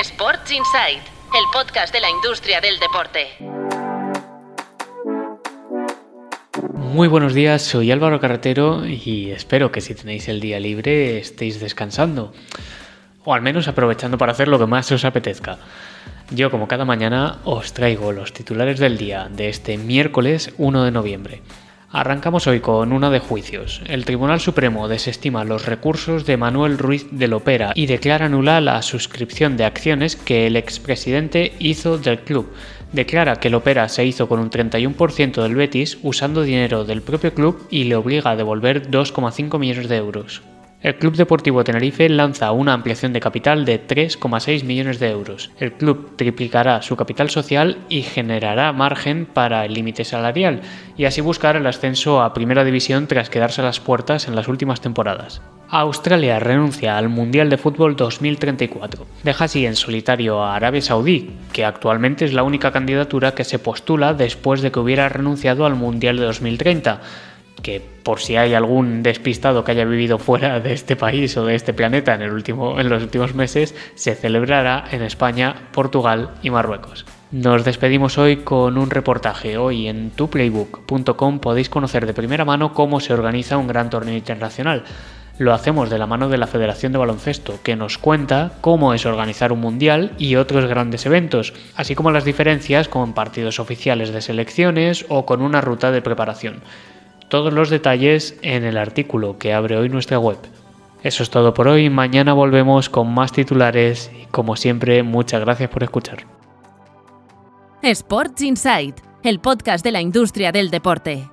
Sports Insight, el podcast de la industria del deporte. Muy buenos días, soy Álvaro Carretero y espero que si tenéis el día libre estéis descansando o al menos aprovechando para hacer lo que más os apetezca. Yo, como cada mañana, os traigo los titulares del día de este miércoles 1 de noviembre. Arrancamos hoy con una de juicios. El Tribunal Supremo desestima los recursos de Manuel Ruiz de Lopera y declara nula la suscripción de acciones que el expresidente hizo del club. Declara que Lopera se hizo con un 31% del Betis usando dinero del propio club y le obliga a devolver 2,5 millones de euros. El Club Deportivo Tenerife lanza una ampliación de capital de 3,6 millones de euros. El club triplicará su capital social y generará margen para el límite salarial y así buscar el ascenso a Primera División tras quedarse a las puertas en las últimas temporadas. Australia renuncia al Mundial de Fútbol 2034. Deja así en solitario a Arabia Saudí, que actualmente es la única candidatura que se postula después de que hubiera renunciado al Mundial de 2030 que por si hay algún despistado que haya vivido fuera de este país o de este planeta en, los últimos meses, se celebrará en España, Portugal y Marruecos. Nos despedimos hoy con un reportaje. Hoy en tuplaybook.com podéis conocer de primera mano cómo se organiza un gran torneo internacional. Lo hacemos de la mano de la Federación de Baloncesto, que nos cuenta cómo es organizar un mundial y otros grandes eventos, así como las diferencias con partidos oficiales de selecciones o con una ruta de preparación todos los detalles en el artículo que abre hoy nuestra web. Eso es todo por hoy, mañana volvemos con más titulares y como siempre muchas gracias por escuchar. Sports Insight, el podcast de la industria del deporte.